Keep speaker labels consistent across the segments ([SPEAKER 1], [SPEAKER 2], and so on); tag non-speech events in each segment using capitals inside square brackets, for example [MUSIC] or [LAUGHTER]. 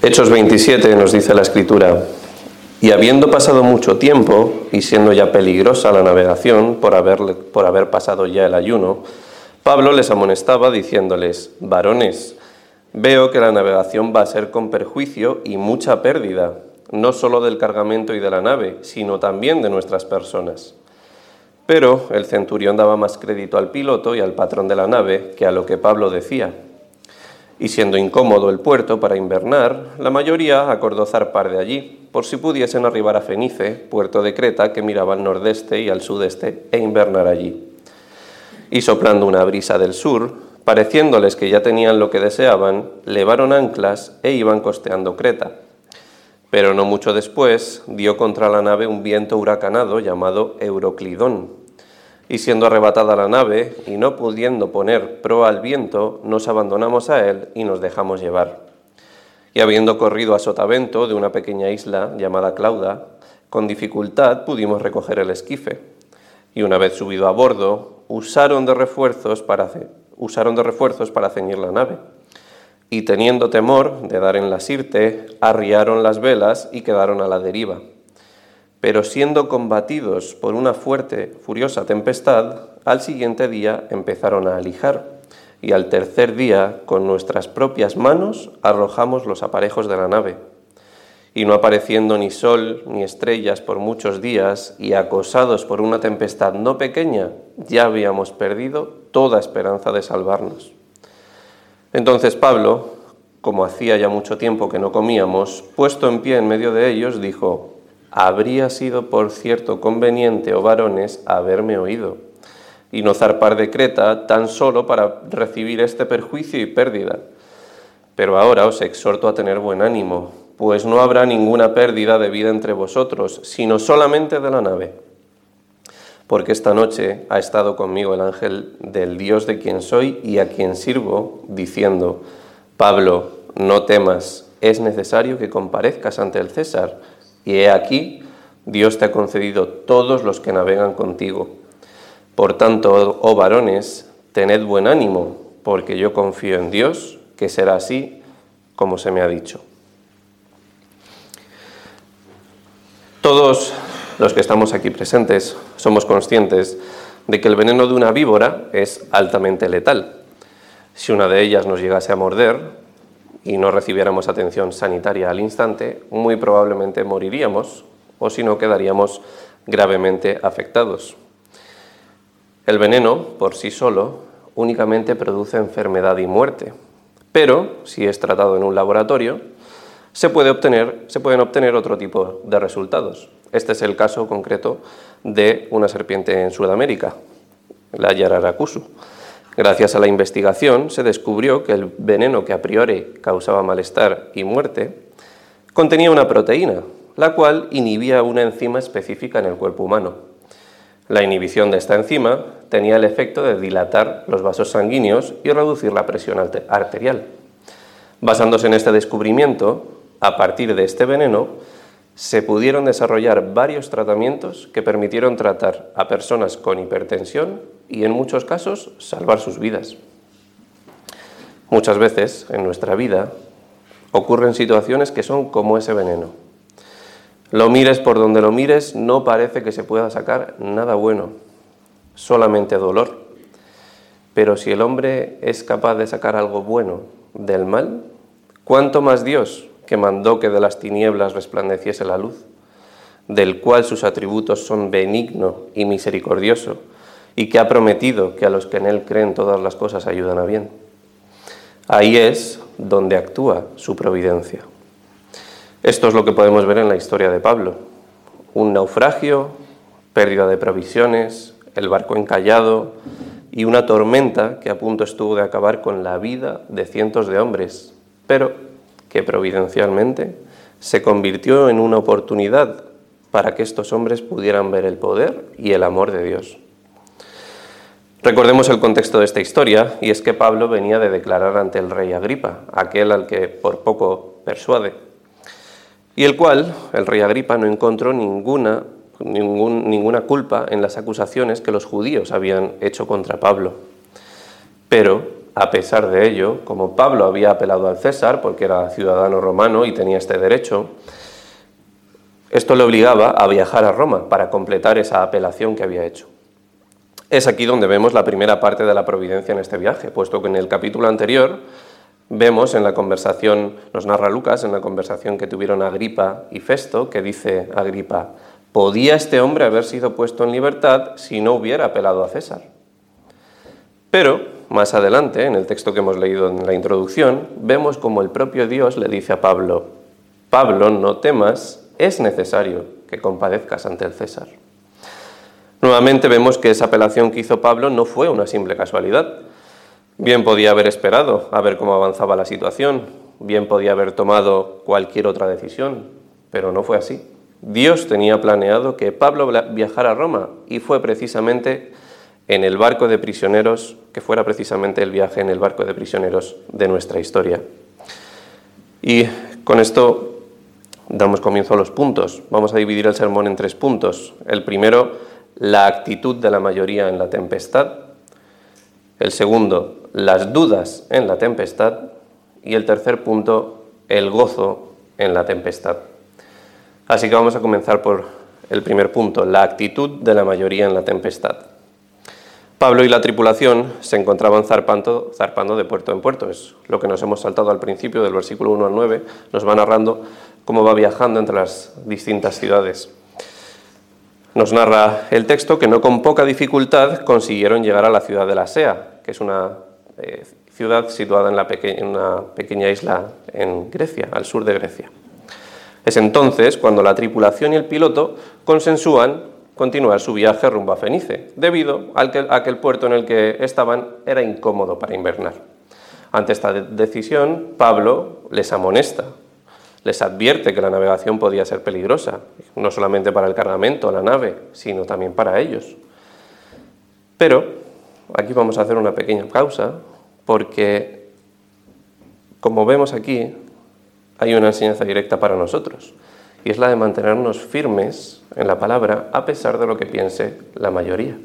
[SPEAKER 1] Hechos 27 nos dice la escritura, y habiendo pasado mucho tiempo, y siendo ya peligrosa la navegación por haber, por haber pasado ya el ayuno, Pablo les amonestaba diciéndoles, varones, veo que la navegación va a ser con perjuicio y mucha pérdida, no solo del cargamento y de la nave, sino también de nuestras personas. Pero el centurión daba más crédito al piloto y al patrón de la nave que a lo que Pablo decía y siendo incómodo el puerto para invernar, la mayoría acordó zarpar de allí, por si pudiesen arribar a Fenice, puerto de Creta que miraba al nordeste y al sudeste, e invernar allí. Y soplando una brisa del sur, pareciéndoles que ya tenían lo que deseaban, levaron anclas e iban costeando Creta. Pero no mucho después dio contra la nave un viento huracanado llamado Euroclidón y siendo arrebatada la nave y no pudiendo poner proa al viento, nos abandonamos a él y nos dejamos llevar. Y habiendo corrido a sotavento de una pequeña isla llamada Clauda, con dificultad pudimos recoger el esquife. Y una vez subido a bordo, usaron de refuerzos para, usaron de refuerzos para ceñir la nave. Y teniendo temor de dar en la sirte, arriaron las velas y quedaron a la deriva pero siendo combatidos por una fuerte, furiosa tempestad, al siguiente día empezaron a alijar, y al tercer día, con nuestras propias manos, arrojamos los aparejos de la nave. Y no apareciendo ni sol ni estrellas por muchos días, y acosados por una tempestad no pequeña, ya habíamos perdido toda esperanza de salvarnos. Entonces Pablo, como hacía ya mucho tiempo que no comíamos, puesto en pie en medio de ellos, dijo, habría sido por cierto conveniente, oh varones, haberme oído, y no zarpar de Creta tan solo para recibir este perjuicio y pérdida. Pero ahora os exhorto a tener buen ánimo, pues no habrá ninguna pérdida de vida entre vosotros, sino solamente de la nave. Porque esta noche ha estado conmigo el ángel del Dios de quien soy y a quien sirvo, diciendo, Pablo, no temas, es necesario que comparezcas ante el César y he aquí, Dios te ha concedido todos los que navegan contigo. Por tanto, oh varones, tened buen ánimo, porque yo confío en Dios, que será así como se me ha dicho. Todos los que estamos aquí presentes somos conscientes de que el veneno de una víbora es altamente letal. Si una de ellas nos llegase a morder, y no recibiéramos atención sanitaria al instante, muy probablemente moriríamos o si no quedaríamos gravemente afectados. El veneno, por sí solo, únicamente produce enfermedad y muerte, pero si es tratado en un laboratorio, se, puede obtener, se pueden obtener otro tipo de resultados. Este es el caso concreto de una serpiente en Sudamérica, la Yararacusu Gracias a la investigación se descubrió que el veneno que a priori causaba malestar y muerte contenía una proteína, la cual inhibía una enzima específica en el cuerpo humano. La inhibición de esta enzima tenía el efecto de dilatar los vasos sanguíneos y reducir la presión arterial. Basándose en este descubrimiento, a partir de este veneno, se pudieron desarrollar varios tratamientos que permitieron tratar a personas con hipertensión y en muchos casos salvar sus vidas. Muchas veces en nuestra vida ocurren situaciones que son como ese veneno. Lo mires por donde lo mires, no parece que se pueda sacar nada bueno, solamente dolor. Pero si el hombre es capaz de sacar algo bueno del mal, ¿cuánto más Dios que mandó que de las tinieblas resplandeciese la luz, del cual sus atributos son benigno y misericordioso, y que ha prometido que a los que en Él creen todas las cosas ayudan a bien. Ahí es donde actúa su providencia. Esto es lo que podemos ver en la historia de Pablo. Un naufragio, pérdida de provisiones, el barco encallado y una tormenta que a punto estuvo de acabar con la vida de cientos de hombres. Pero que providencialmente se convirtió en una oportunidad para que estos hombres pudieran ver el poder y el amor de Dios. Recordemos el contexto de esta historia, y es que Pablo venía de declarar ante el rey Agripa, aquel al que por poco persuade, y el cual, el rey Agripa, no encontró ninguna, ninguna culpa en las acusaciones que los judíos habían hecho contra Pablo. Pero a pesar de ello, como Pablo había apelado al César porque era ciudadano romano y tenía este derecho, esto le obligaba a viajar a Roma para completar esa apelación que había hecho. Es aquí donde vemos la primera parte de la providencia en este viaje, puesto que en el capítulo anterior vemos en la conversación, nos narra Lucas, en la conversación que tuvieron Agripa y Festo, que dice Agripa, ¿podía este hombre haber sido puesto en libertad si no hubiera apelado a César? Pero más adelante, en el texto que hemos leído en la introducción, vemos como el propio Dios le dice a Pablo, Pablo, no temas, es necesario que compadezcas ante el César. Nuevamente vemos que esa apelación que hizo Pablo no fue una simple casualidad. Bien podía haber esperado a ver cómo avanzaba la situación, bien podía haber tomado cualquier otra decisión, pero no fue así. Dios tenía planeado que Pablo viajara a Roma y fue precisamente en el barco de prisioneros, que fuera precisamente el viaje en el barco de prisioneros de nuestra historia. Y con esto damos comienzo a los puntos. Vamos a dividir el sermón en tres puntos. El primero la actitud de la mayoría en la tempestad. El segundo, las dudas en la tempestad. Y el tercer punto, el gozo en la tempestad. Así que vamos a comenzar por el primer punto, la actitud de la mayoría en la tempestad. Pablo y la tripulación se encontraban zarpando, de puerto en puerto. Es lo que nos hemos saltado al principio del versículo 1 al 9. Nos va narrando cómo va viajando entre las distintas ciudades. Nos narra el texto que no con poca dificultad consiguieron llegar a la ciudad de la Sea, que es una eh, ciudad situada en, una pequeña isla en Grecia, al sur de Grecia. Es entonces cuando la tripulación y el piloto consensúan continuar su viaje rumbo a Fenice, debido a que el puerto en el que estaban era incómodo para invernar. Ante esta decisión, Pablo les amonesta les advierte que la navegación podía ser peligrosa, no solamente para el cargamento, la nave, sino también para ellos. Pero aquí vamos a hacer una pequeña pausa porque, como vemos aquí, hay una enseñanza directa para nosotros y es la de mantenernos firmes en la palabra a pesar de lo que piense la mayoría.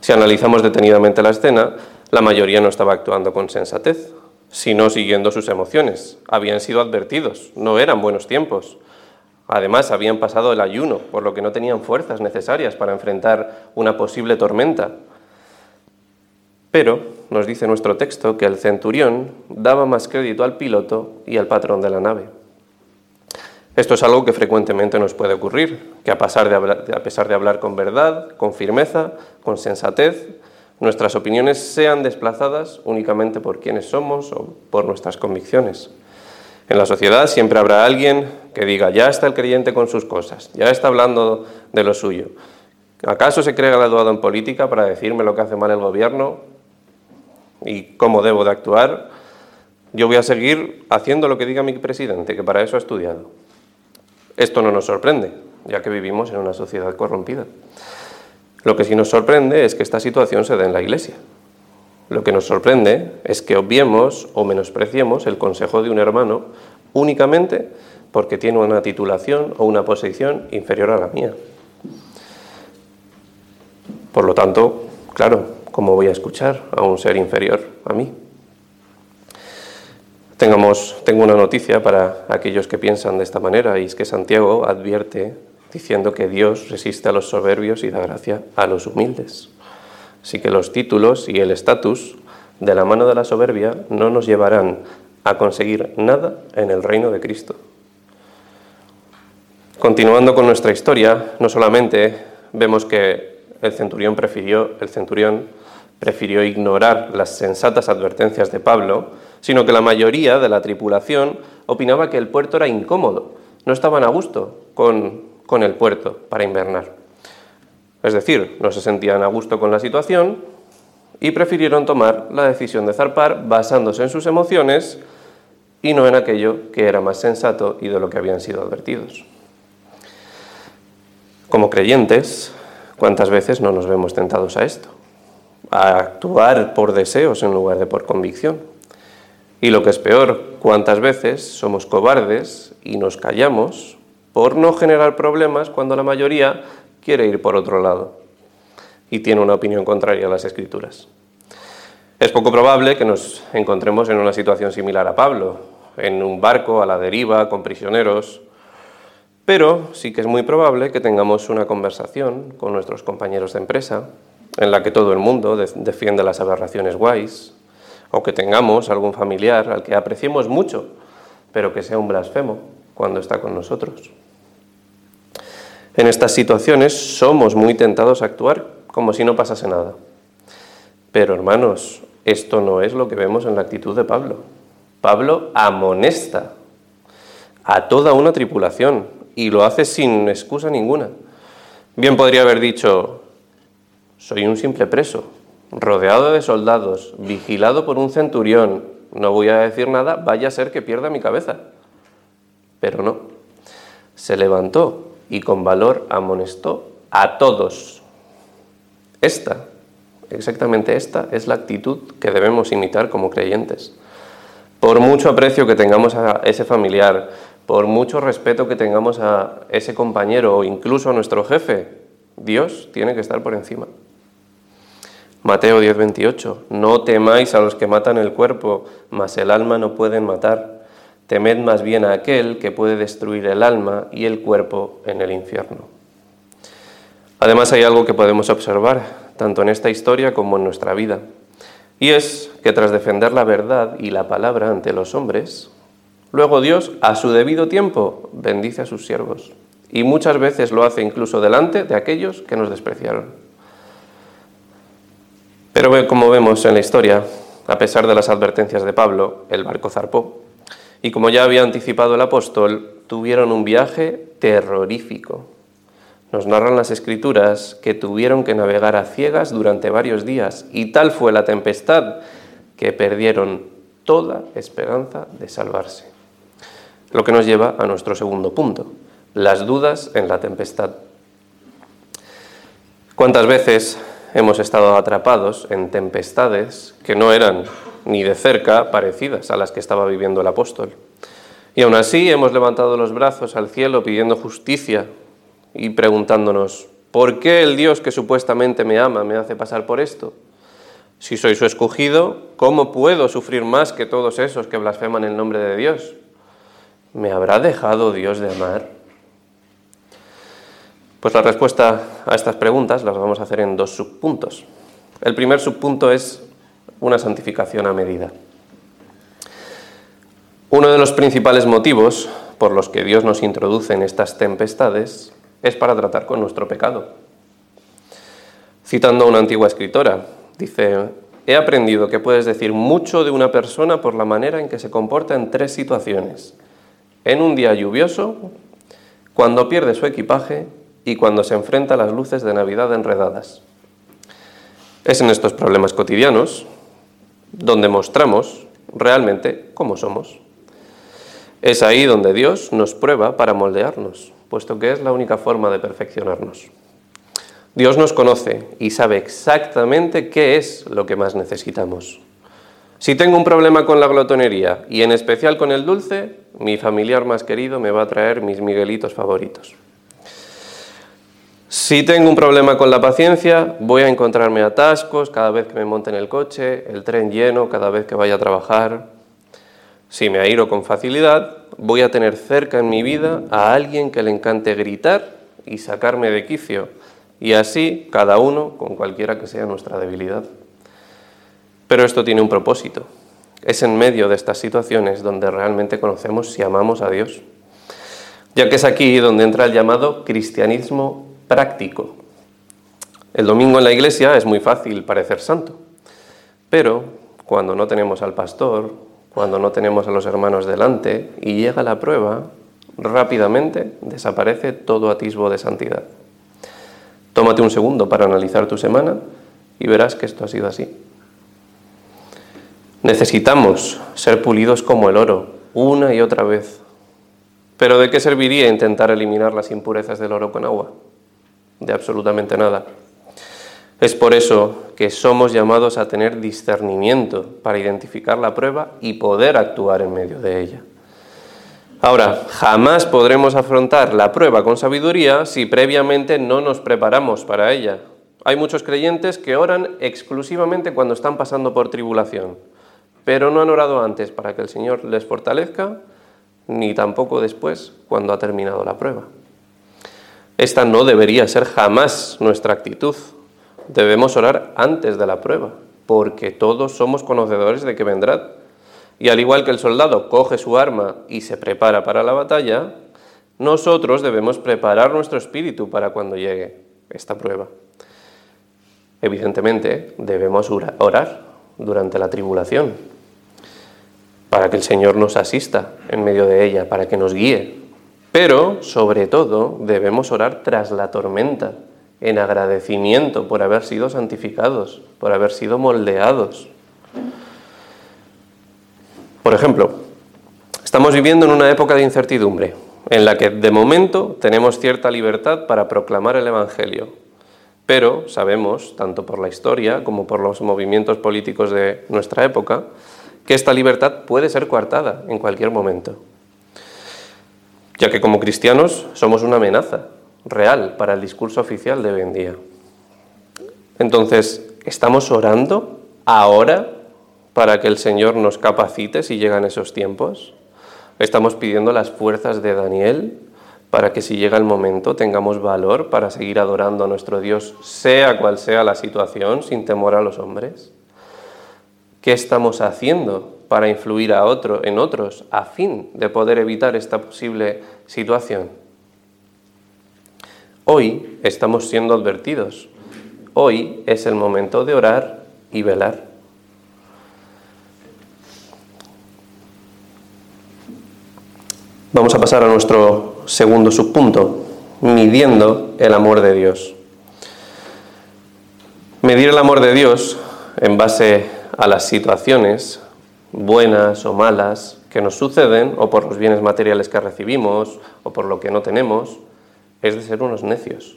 [SPEAKER 1] Si analizamos detenidamente la escena, la mayoría no estaba actuando con sensatez, sino siguiendo sus emociones. Habían sido advertidos, no eran buenos tiempos. Además, habían pasado el ayuno, por lo que no tenían fuerzas necesarias para enfrentar una posible tormenta. Pero nos dice nuestro texto que el centurión daba más crédito al piloto y al patrón de la nave. Esto es algo que frecuentemente nos puede ocurrir, que a pesar de hablar, con verdad, con firmeza, con sensatez, nuestras opiniones sean desplazadas únicamente por quienes somos o por nuestras convicciones. En la sociedad siempre habrá alguien que diga, ya está el creyente con sus cosas, ya está hablando de lo suyo. ¿Acaso se cree graduado en política para decirme lo que hace mal el gobierno y cómo debo de actuar? Yo voy a seguir haciendo lo que diga mi presidente, que para eso ha estudiado. Esto no nos sorprende, ya que vivimos en una sociedad corrompida. Lo que sí nos sorprende es que esta situación se dé en la Iglesia. Lo que nos sorprende es que obviemos o menospreciemos el consejo de un hermano únicamente porque tiene una titulación o una posición inferior a la mía. Por lo tanto, claro, ¿cómo voy a escuchar a un ser inferior a mí? Tengo una noticia para aquellos que piensan de esta manera y es que Santiago advierte diciendo que Dios resiste a los soberbios y da gracia a los humildes. Así que los títulos y el estatus de la mano de la soberbia no nos llevarán a conseguir nada en el reino de Cristo. Continuando con nuestra historia, no solamente vemos que el centurión prefirió, el centurión prefirió ignorar las sensatas advertencias de Pablo, sino que la mayoría de la tripulación opinaba que el puerto era incómodo, no estaban a gusto con con el puerto para invernar. Es decir, no se sentían a gusto con la situación y prefirieron tomar la decisión de zarpar basándose en sus emociones y no en aquello que era más sensato y de lo que habían sido advertidos. Como creyentes, ¿cuántas veces no nos vemos tentados a esto? A actuar por deseos en lugar de por convicción. Y lo que es peor, ¿cuántas veces somos cobardes y nos callamos por no generar problemas cuando la mayoría quiere ir por otro lado y tiene una opinión contraria a las escrituras. Es poco probable que nos encontremos en una situación similar a Pablo, en un barco a la deriva con prisioneros, pero sí que es muy probable que tengamos una conversación con nuestros compañeros de empresa en la que todo el mundo defiende las aberraciones guays, o que tengamos algún familiar al que apreciemos mucho, pero que sea un blasfemo cuando está con nosotros. En estas situaciones somos muy tentados a actuar como si no pasase nada. Pero hermanos, esto no es lo que vemos en la actitud de Pablo. Pablo amonesta a toda una tripulación y lo hace sin excusa ninguna. Bien podría haber dicho, soy un simple preso, rodeado de soldados, vigilado por un centurión, no voy a decir nada, vaya a ser que pierda mi cabeza. Pero no, se levantó y con valor amonestó a todos. Esta, exactamente esta, es la actitud que debemos imitar como creyentes. Por mucho aprecio que tengamos a ese familiar, por mucho respeto que tengamos a ese compañero o incluso a nuestro jefe, Dios tiene que estar por encima. Mateo 10:28, no temáis a los que matan el cuerpo, mas el alma no pueden matar. Temed más bien a aquel que puede destruir el alma y el cuerpo en el infierno. Además hay algo que podemos observar, tanto en esta historia como en nuestra vida, y es que tras defender la verdad y la palabra ante los hombres, luego Dios, a su debido tiempo, bendice a sus siervos, y muchas veces lo hace incluso delante de aquellos que nos despreciaron. Pero como vemos en la historia, a pesar de las advertencias de Pablo, el barco zarpó. Y como ya había anticipado el apóstol, tuvieron un viaje terrorífico. Nos narran las escrituras que tuvieron que navegar a ciegas durante varios días y tal fue la tempestad que perdieron toda esperanza de salvarse. Lo que nos lleva a nuestro segundo punto, las dudas en la tempestad. ¿Cuántas veces hemos estado atrapados en tempestades que no eran ni de cerca parecidas a las que estaba viviendo el apóstol. Y aún así hemos levantado los brazos al cielo pidiendo justicia y preguntándonos, ¿por qué el Dios que supuestamente me ama me hace pasar por esto? Si soy su escogido, ¿cómo puedo sufrir más que todos esos que blasfeman el nombre de Dios? ¿Me habrá dejado Dios de amar? Pues la respuesta a estas preguntas las vamos a hacer en dos subpuntos. El primer subpunto es una santificación a medida. Uno de los principales motivos por los que Dios nos introduce en estas tempestades es para tratar con nuestro pecado. Citando a una antigua escritora, dice, he aprendido que puedes decir mucho de una persona por la manera en que se comporta en tres situaciones. En un día lluvioso, cuando pierde su equipaje y cuando se enfrenta a las luces de Navidad enredadas. Es en estos problemas cotidianos donde mostramos realmente cómo somos. Es ahí donde Dios nos prueba para moldearnos, puesto que es la única forma de perfeccionarnos. Dios nos conoce y sabe exactamente qué es lo que más necesitamos. Si tengo un problema con la glotonería y en especial con el dulce, mi familiar más querido me va a traer mis miguelitos favoritos. Si tengo un problema con la paciencia, voy a encontrarme atascos cada vez que me monte en el coche, el tren lleno cada vez que vaya a trabajar. Si me airo con facilidad, voy a tener cerca en mi vida a alguien que le encante gritar y sacarme de quicio, y así cada uno con cualquiera que sea nuestra debilidad. Pero esto tiene un propósito. Es en medio de estas situaciones donde realmente conocemos si amamos a Dios, ya que es aquí donde entra el llamado cristianismo práctico. El domingo en la iglesia es muy fácil parecer santo, pero cuando no tenemos al pastor, cuando no tenemos a los hermanos delante y llega la prueba, rápidamente desaparece todo atisbo de santidad. Tómate un segundo para analizar tu semana y verás que esto ha sido así. Necesitamos ser pulidos como el oro, una y otra vez. Pero ¿de qué serviría intentar eliminar las impurezas del oro con agua? De absolutamente nada. Es por eso que somos llamados a tener discernimiento para identificar la prueba y poder actuar en medio de ella. Ahora, jamás podremos afrontar la prueba con sabiduría si previamente no nos preparamos para ella. Hay muchos creyentes que oran exclusivamente cuando están pasando por tribulación, pero no han orado antes para que el Señor les fortalezca, ni tampoco después cuando ha terminado la prueba. Esta no debería ser jamás nuestra actitud. Debemos orar antes de la prueba, porque todos somos conocedores de que vendrá. Y al igual que el soldado coge su arma y se prepara para la batalla, nosotros debemos preparar nuestro espíritu para cuando llegue esta prueba. Evidentemente, debemos orar durante la tribulación, para que el Señor nos asista en medio de ella, para que nos guíe. Pero, sobre todo, debemos orar tras la tormenta, en agradecimiento por haber sido santificados, por haber sido moldeados. Por ejemplo, estamos viviendo en una época de incertidumbre, en la que de momento tenemos cierta libertad para proclamar el Evangelio, pero sabemos, tanto por la historia como por los movimientos políticos de nuestra época, que esta libertad puede ser coartada en cualquier momento, ya que como cristianos somos una amenaza real para el discurso oficial de hoy en día. Entonces, ¿estamos orando ahora para que el Señor nos capacite si llegan esos tiempos? ¿Estamos pidiendo las fuerzas de Daniel para que si llega el momento tengamos valor para seguir adorando a nuestro Dios, sea cual sea la situación, sin temor a los hombres? ¿Qué estamos haciendo para influir a en otros a fin de poder evitar esta posible situación? Hoy estamos siendo advertidos. Hoy es el momento de orar y velar. Vamos a pasar a nuestro segundo subpunto, midiendo el amor de Dios. Medir el amor de Dios en base a las situaciones, buenas o malas, que nos suceden, o por los bienes materiales que recibimos, o por lo que no tenemos, es de ser unos necios.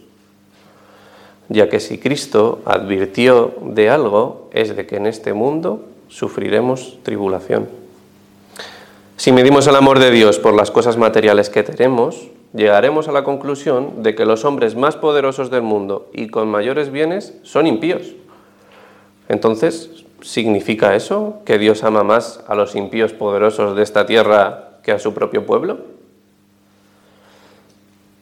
[SPEAKER 1] Ya que si Cristo advirtió de algo, es de que en este mundo sufriremos tribulación. Si medimos el amor de Dios por las cosas materiales que tenemos, llegaremos a la conclusión de que los hombres más poderosos del mundo y con mayores bienes son impíos. Entonces, ¿significa eso que Dios ama más a los impíos poderosos de esta tierra que a su propio pueblo?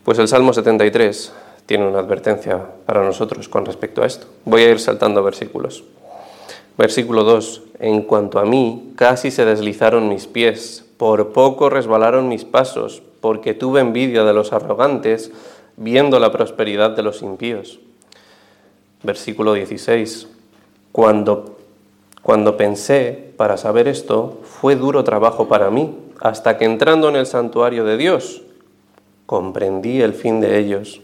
[SPEAKER 1] Pues el Salmo 73 tiene una advertencia para nosotros con respecto a esto. Voy a ir saltando versículos. Versículo 2. En cuanto a mí, casi se deslizaron mis pies por poco resbalaron mis pasos, porque tuve envidia de los arrogantes, viendo la prosperidad de los impíos. Versículo 16. Cuando, cuando pensé para saber esto, fue duro trabajo para mí, hasta que entrando en el santuario de Dios, comprendí el fin de ellos.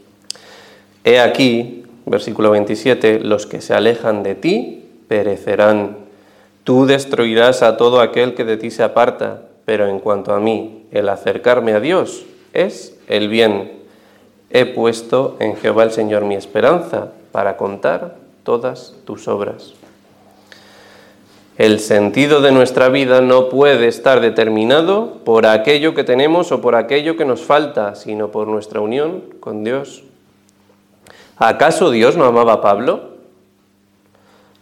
[SPEAKER 1] He aquí, versículo 27, los que se alejan de ti perecerán. Tú destruirás a todo aquel que de ti se aparta pero en cuanto a mí, el acercarme a Dios es el bien. He puesto en Jehová el Señor mi esperanza para contar todas tus obras. El sentido de nuestra vida no puede estar determinado por aquello que tenemos o por aquello que nos falta, sino por nuestra unión con Dios. ¿Acaso Dios no amaba a Pablo?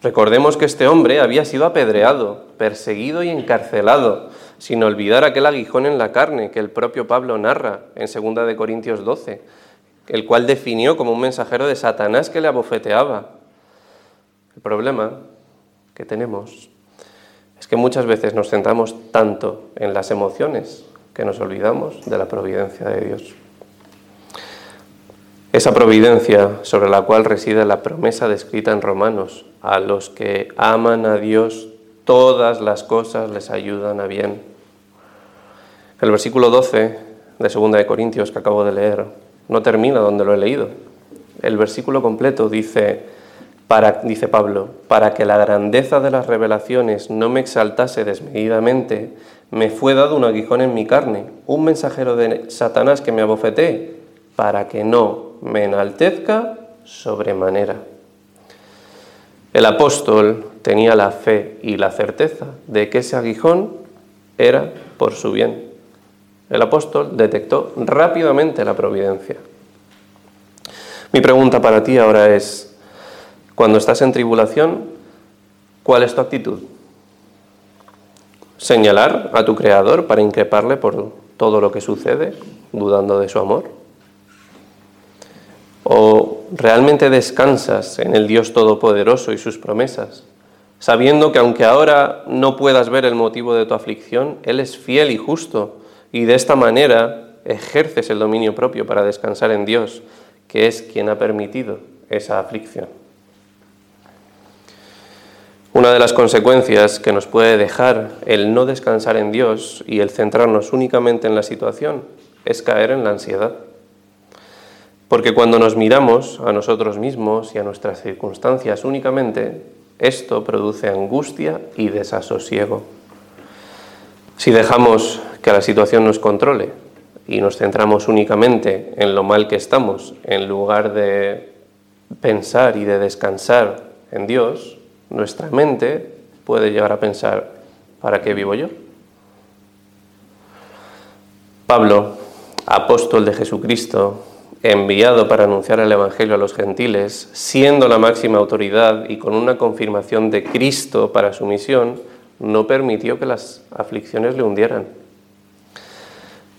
[SPEAKER 1] Recordemos que este hombre había sido apedreado, perseguido y encarcelado sin olvidar aquel aguijón en la carne que el propio Pablo narra en 2 de Corintios 12, el cual definió como un mensajero de Satanás que le abofeteaba. El problema que tenemos es que muchas veces nos centramos tanto en las emociones que nos olvidamos de la providencia de Dios. Esa providencia sobre la cual reside la promesa descrita en Romanos, a los que aman a Dios todas las cosas les ayudan a bien. El versículo 12 de 2 de Corintios que acabo de leer no termina donde lo he leído. El versículo completo dice, para, dice Pablo, para que la grandeza de las revelaciones no me exaltase desmedidamente, me fue dado un aguijón en mi carne, un mensajero de Satanás que me abofeté, para que no me enaltezca sobremanera. El apóstol tenía la fe y la certeza de que ese aguijón era por su bien. El apóstol detectó rápidamente la providencia. Mi pregunta para ti ahora es, Cuando estás en tribulación, ¿cuál es tu actitud? ¿Señalar a tu Creador para increparle por todo lo que sucede, dudando de su amor? ¿O realmente descansas en el Dios Todopoderoso y sus promesas, sabiendo que aunque ahora no puedas ver el motivo de tu aflicción, Él es fiel y justo, y de esta manera ejerces el dominio propio para descansar en Dios, que es quien ha permitido esa aflicción? Una de las consecuencias que nos puede dejar el no descansar en Dios y el centrarnos únicamente en la situación es caer en la ansiedad. Porque cuando nos miramos a nosotros mismos y a nuestras circunstancias únicamente, esto produce angustia y desasosiego. Si dejamos que la situación nos controle y nos centramos únicamente en lo mal que estamos, en lugar de pensar y de descansar en Dios, nuestra mente puede llegar a pensar, ¿para qué vivo yo? Pablo, apóstol de Jesucristo, enviado para anunciar el Evangelio a los gentiles, siendo la máxima autoridad y con una confirmación de Cristo para su misión, no permitió que las aflicciones le hundieran.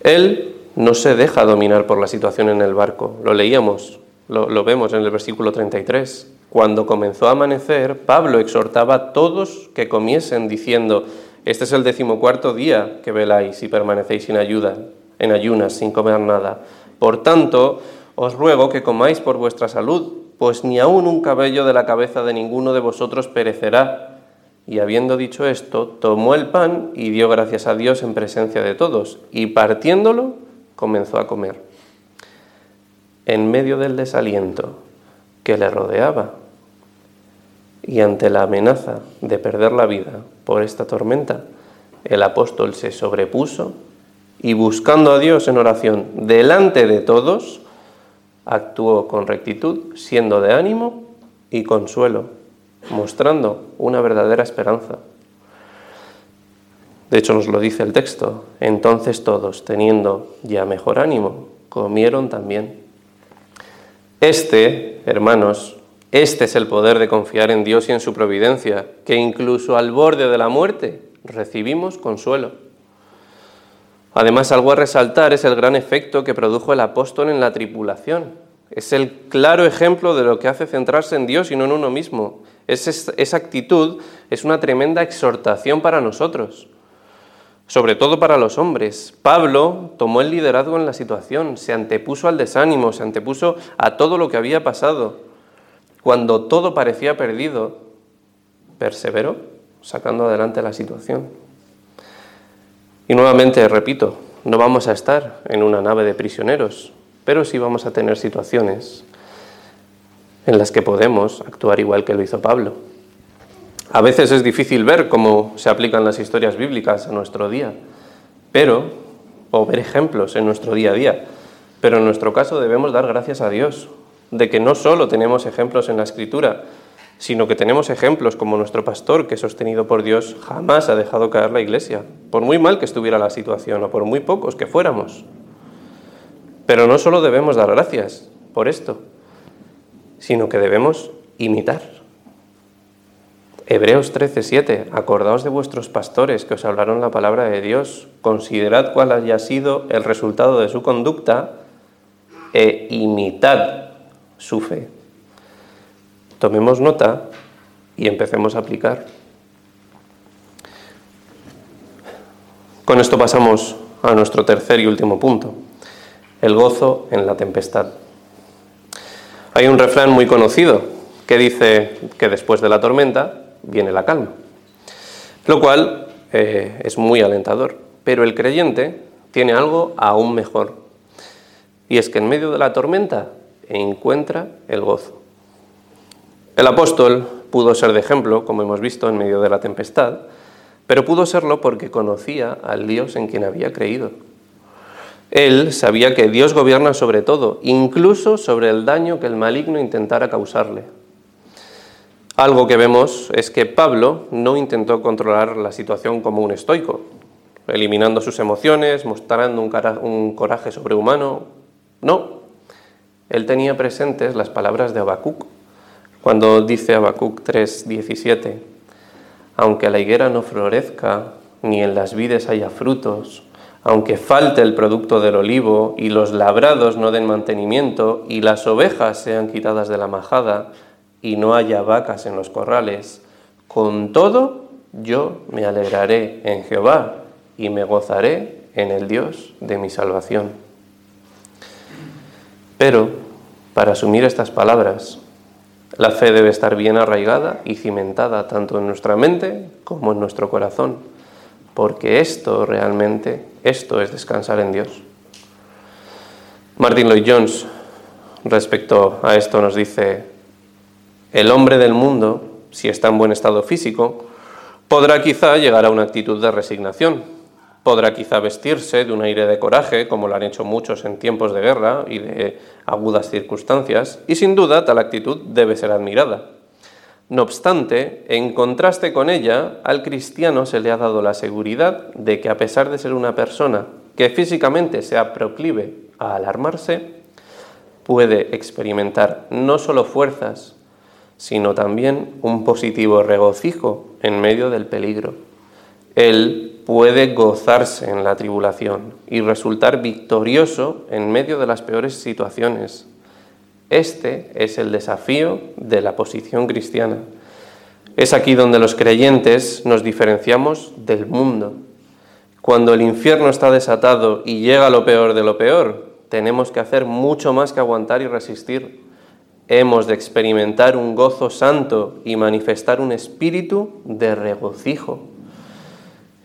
[SPEAKER 1] Él no se deja dominar por la situación en el barco, lo leíamos, lo, lo vemos en el versículo 33. Cuando comenzó a amanecer, Pablo exhortaba a todos que comiesen, diciendo, este es el decimocuarto día que veláis y permanecéis sin ayuda, en ayunas, sin comer nada. Por tanto, os ruego que comáis por vuestra salud, pues ni aun un cabello de la cabeza de ninguno de vosotros perecerá. Y habiendo dicho esto, tomó el pan y dio gracias a Dios en presencia de todos, y partiéndolo, comenzó a comer. En medio del desaliento, que le rodeaba. Y ante la amenaza de perder la vida por esta tormenta, el apóstol se sobrepuso y buscando a Dios en oración delante de todos, actuó con rectitud, siendo de ánimo y consuelo, mostrando una verdadera esperanza. De hecho, nos lo dice el texto. Entonces todos, teniendo ya mejor ánimo, comieron también. Este, hermanos, este es el poder de confiar en Dios y en su providencia, que incluso al borde de la muerte recibimos consuelo. Además, algo a resaltar es el gran efecto que produjo el apóstol en la tripulación. Es el claro ejemplo de lo que hace centrarse en Dios y no en uno mismo. esa actitud es una tremenda exhortación para nosotros sobre todo para los hombres. Pablo tomó el liderazgo en la situación, se antepuso al desánimo, se antepuso a todo lo que había pasado. Cuando todo parecía perdido, perseveró sacando adelante la situación. Y nuevamente, repito, no vamos a estar en una nave de prisioneros, pero sí vamos a tener situaciones en las que podemos actuar igual que lo hizo Pablo. A veces es difícil ver cómo se aplican las historias bíblicas a nuestro día, pero, o ver ejemplos en nuestro día a día, pero en nuestro caso debemos dar gracias a Dios de que no solo tenemos ejemplos en la Escritura, sino que tenemos ejemplos como nuestro pastor, que sostenido por Dios jamás ha dejado caer la iglesia, por muy mal que estuviera la situación o por muy pocos que fuéramos. Pero no solo debemos dar gracias por esto, sino que debemos imitar. Hebreos 13:7, acordaos de vuestros pastores que os hablaron la palabra de Dios, considerad cuál haya sido el resultado de su conducta e imitad su fe. Tomemos nota y empecemos a aplicar. Con esto pasamos a nuestro tercer y último punto, el gozo en la tempestad. Hay un refrán muy conocido que dice que después de la tormenta viene la calma. Lo cual eh, es muy alentador. Pero el creyente tiene algo aún mejor. Y es que en medio de la tormenta encuentra el gozo. El apóstol pudo ser de ejemplo, como hemos visto, en medio de la tempestad, pero pudo serlo porque conocía al Dios en quien había creído. Él sabía que Dios gobierna sobre todo, incluso sobre el daño que el maligno intentara causarle. Algo que vemos es que Pablo no intentó controlar la situación como un estoico, eliminando sus emociones, mostrando un, coraje sobrehumano. No, él tenía presentes las palabras de Habacuc, cuando dice Habacuc 3:17, aunque la higuera no florezca, ni en las vides haya frutos, aunque falte el producto del olivo y los labrados no den mantenimiento y las ovejas sean quitadas de la majada y no haya vacas en los corrales, con todo yo me alegraré en Jehová y me gozaré en el Dios de mi salvación. Pero para asumir estas palabras, la fe debe estar bien arraigada y cimentada tanto en nuestra mente como en nuestro corazón porque esto realmente, esto es descansar en Dios. Martin Lloyd Jones, respecto a esto, nos dice, el hombre del mundo, si está en buen estado físico, podrá quizá llegar a una actitud de resignación, podrá quizá vestirse de un aire de coraje, como lo han hecho muchos en tiempos de guerra y de agudas circunstancias, y sin duda tal actitud debe ser admirada. No obstante, en contraste con ella, al cristiano se le ha dado la seguridad de que a pesar de ser una persona que físicamente sea proclive a alarmarse, puede experimentar no solo fuerzas, sino también un positivo regocijo en medio del peligro. Él puede gozarse en la tribulación y resultar victorioso en medio de las peores situaciones, este es el desafío de la posición cristiana. Es aquí donde los creyentes nos diferenciamos del mundo. Cuando el infierno está desatado y llega lo peor de lo peor, tenemos que hacer mucho más que aguantar y resistir. Hemos de experimentar un gozo santo y manifestar un espíritu de regocijo.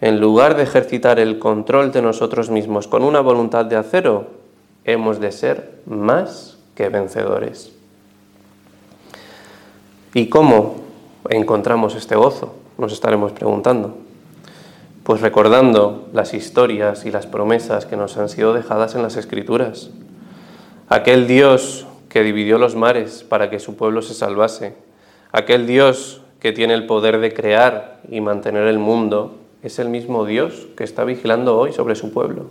[SPEAKER 1] En lugar de ejercitar el control de nosotros mismos con una voluntad de acero, hemos de ser más que vencedores. ¿Y cómo encontramos este gozo? Nos estaremos preguntando. Pues recordando las historias y las promesas que nos han sido dejadas en las Escrituras. Aquel Dios que dividió los mares para que su pueblo se salvase. Aquel Dios que tiene el poder de crear y mantener el mundo, es el mismo Dios que está vigilando hoy sobre su pueblo.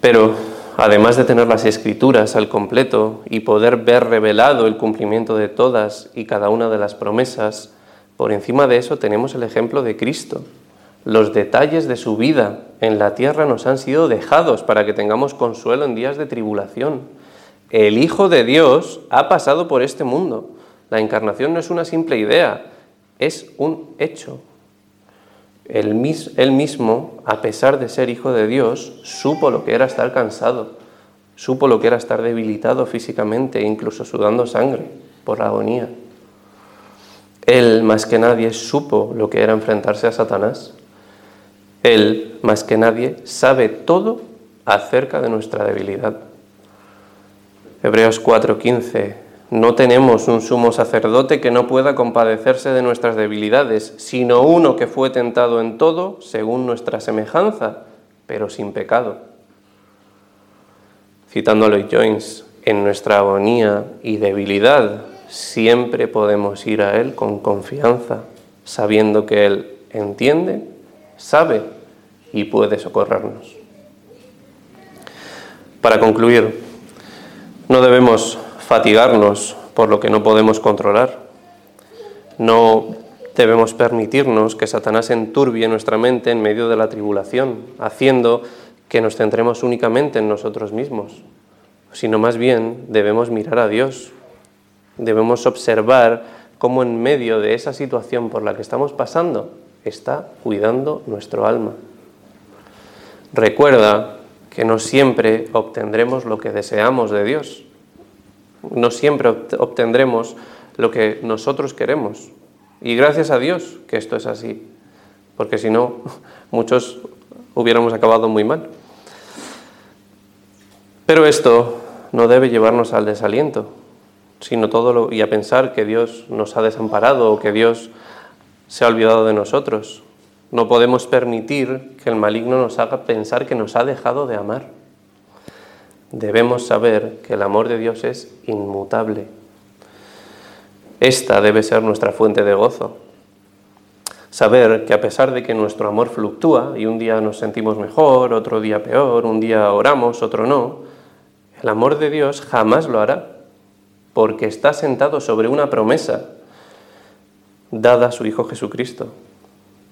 [SPEAKER 1] Pero además de tener las escrituras al completo y poder ver revelado el cumplimiento de todas y cada una de las promesas, por encima de eso tenemos el ejemplo de Cristo. Los detalles de su vida en la tierra nos han sido dejados para que tengamos consuelo en días de tribulación. El Hijo de Dios ha pasado por este mundo. La encarnación no es una simple idea, es un hecho. Él, mismo, a pesar de ser hijo de Dios, supo lo que era estar cansado, supo lo que era estar debilitado físicamente, incluso sudando sangre por la agonía. Él, más que nadie, supo lo que era enfrentarse a Satanás. Él, más que nadie, sabe todo acerca de nuestra debilidad. Hebreos 4:15 no tenemos un sumo sacerdote que no pueda compadecerse de nuestras debilidades, sino uno que fue tentado en todo según nuestra semejanza, pero sin pecado. Citando a Lloyd Jones, en nuestra agonía y debilidad siempre podemos ir a Él con confianza, sabiendo que Él entiende, sabe y puede socorrernos. Para concluir, no debemos fatigarnos por lo que no podemos controlar. No debemos permitirnos que Satanás enturbie nuestra mente en medio de la tribulación, haciendo que nos centremos únicamente en nosotros mismos, sino más bien debemos mirar a Dios, debemos observar cómo en medio de esa situación por la que estamos pasando está cuidando nuestro alma. Recuerda que no siempre obtendremos lo que deseamos de Dios, no siempre obtendremos lo que nosotros queremos. Y gracias a Dios que esto es así, porque si no, [LAUGHS] muchos hubiéramos acabado muy mal. Pero esto no debe llevarnos al desaliento, sino todo lo, y a pensar que Dios nos ha desamparado o que Dios se ha olvidado de nosotros. No podemos permitir que el maligno nos haga pensar que nos ha dejado de amar debemos saber que el amor de Dios es inmutable. Esta debe ser nuestra fuente de gozo. Saber que a pesar de que nuestro amor fluctúa y un día nos sentimos mejor, otro día peor, un día oramos, otro no, el amor de Dios jamás lo hará. porque está sentado sobre una promesa dada a su Hijo Jesucristo.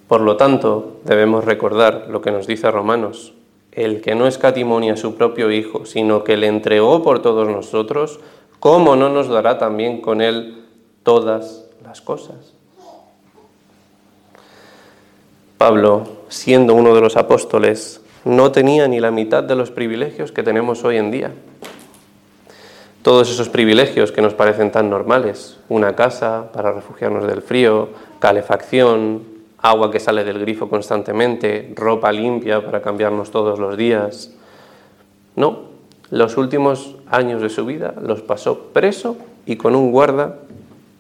[SPEAKER 1] Por lo tanto, debemos recordar lo que nos dice Romanos, el que no escatimonia a su propio Hijo, sino que le entregó por todos nosotros, ¿cómo no nos dará también con él todas las cosas? Pablo, siendo uno de los apóstoles, no tenía ni la mitad de los privilegios que tenemos hoy en día. Todos esos privilegios que nos parecen tan normales, una casa para refugiarnos del frío, calefacción, agua que sale del grifo constantemente, ropa limpia para cambiarnos todos los días. No, los últimos años de su vida los pasó preso y con un guarda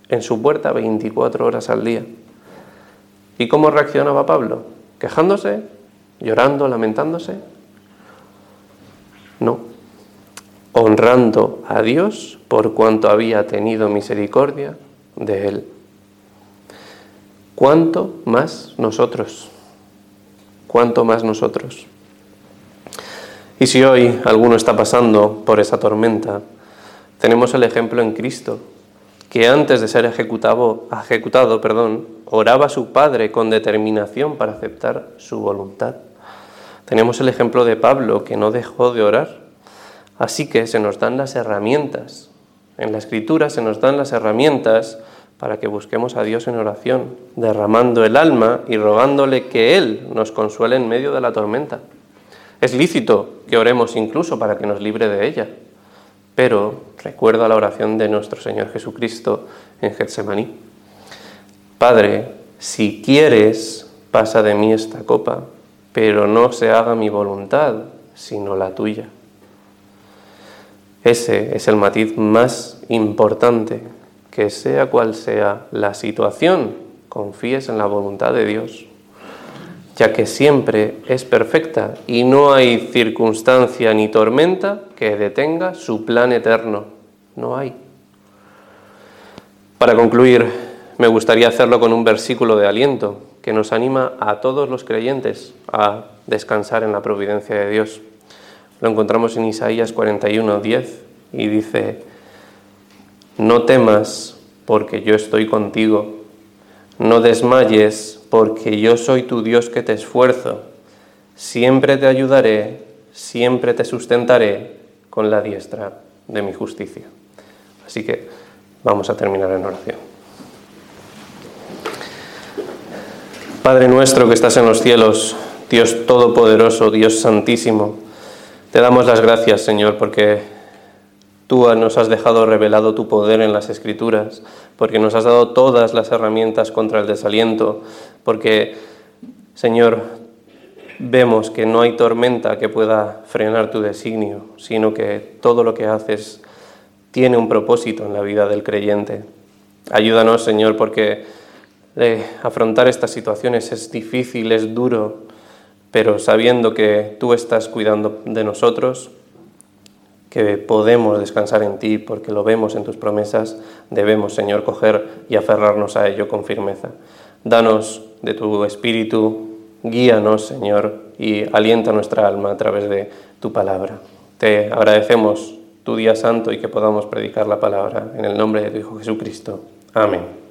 [SPEAKER 1] en su puerta 24 horas al día. ¿Y cómo reaccionaba Pablo? ¿Quejándose? ¿Llorando? ¿Lamentándose? No. Honrando a Dios por cuanto había tenido misericordia de él. ¿Cuánto más nosotros? ¿Cuánto más nosotros? Y si hoy alguno está pasando por esa tormenta, tenemos el ejemplo en Cristo, que antes de ser ejecutado, ejecutado oraba a su Padre con determinación para aceptar su voluntad. Tenemos el ejemplo de Pablo, que no dejó de orar. Así que se nos dan las herramientas. En la Escritura se nos dan las herramientas para que busquemos a Dios en oración, derramando el alma y rogándole que Él nos consuele en medio de la tormenta. Es lícito que oremos incluso para que nos libre de ella, pero recuerda la oración de nuestro Señor Jesucristo en Getsemaní. Padre, si quieres, pasa de mí esta copa, pero no se haga mi voluntad, sino la tuya. Ese es el matiz más importante que sea cual sea la situación, confíes en la voluntad de Dios, ya que siempre es perfecta y no hay circunstancia ni tormenta que detenga su plan eterno. No hay. Para concluir, me gustaría hacerlo con un versículo de aliento que nos anima a todos los creyentes a descansar en la providencia de Dios. Lo encontramos en Isaías 41, 10 y dice, no temas, porque yo estoy contigo. No desmayes, porque yo soy tu Dios que te esfuerzo. Siempre te ayudaré, siempre te sustentaré con la diestra de mi justicia. Así que vamos a terminar en oración. Padre nuestro que estás en los cielos, Dios Todopoderoso, Dios Santísimo, te damos las gracias, Señor, porque Tú nos has dejado revelado tu poder en las escrituras, porque nos has dado todas las herramientas contra el desaliento, porque, Señor, vemos que no hay tormenta que pueda frenar tu designio, sino que todo lo que haces tiene un propósito en la vida del creyente. Ayúdanos, Señor, porque eh, afrontar estas situaciones es difícil, es duro, pero sabiendo que tú estás cuidando de nosotros, que podemos descansar en ti porque lo vemos en tus promesas, debemos, Señor, coger y aferrarnos a ello con firmeza. Danos de tu espíritu, guíanos, Señor, y alienta nuestra alma a través de tu palabra. Te agradecemos tu día santo y que podamos predicar la palabra en el nombre de tu Hijo Jesucristo. Amén.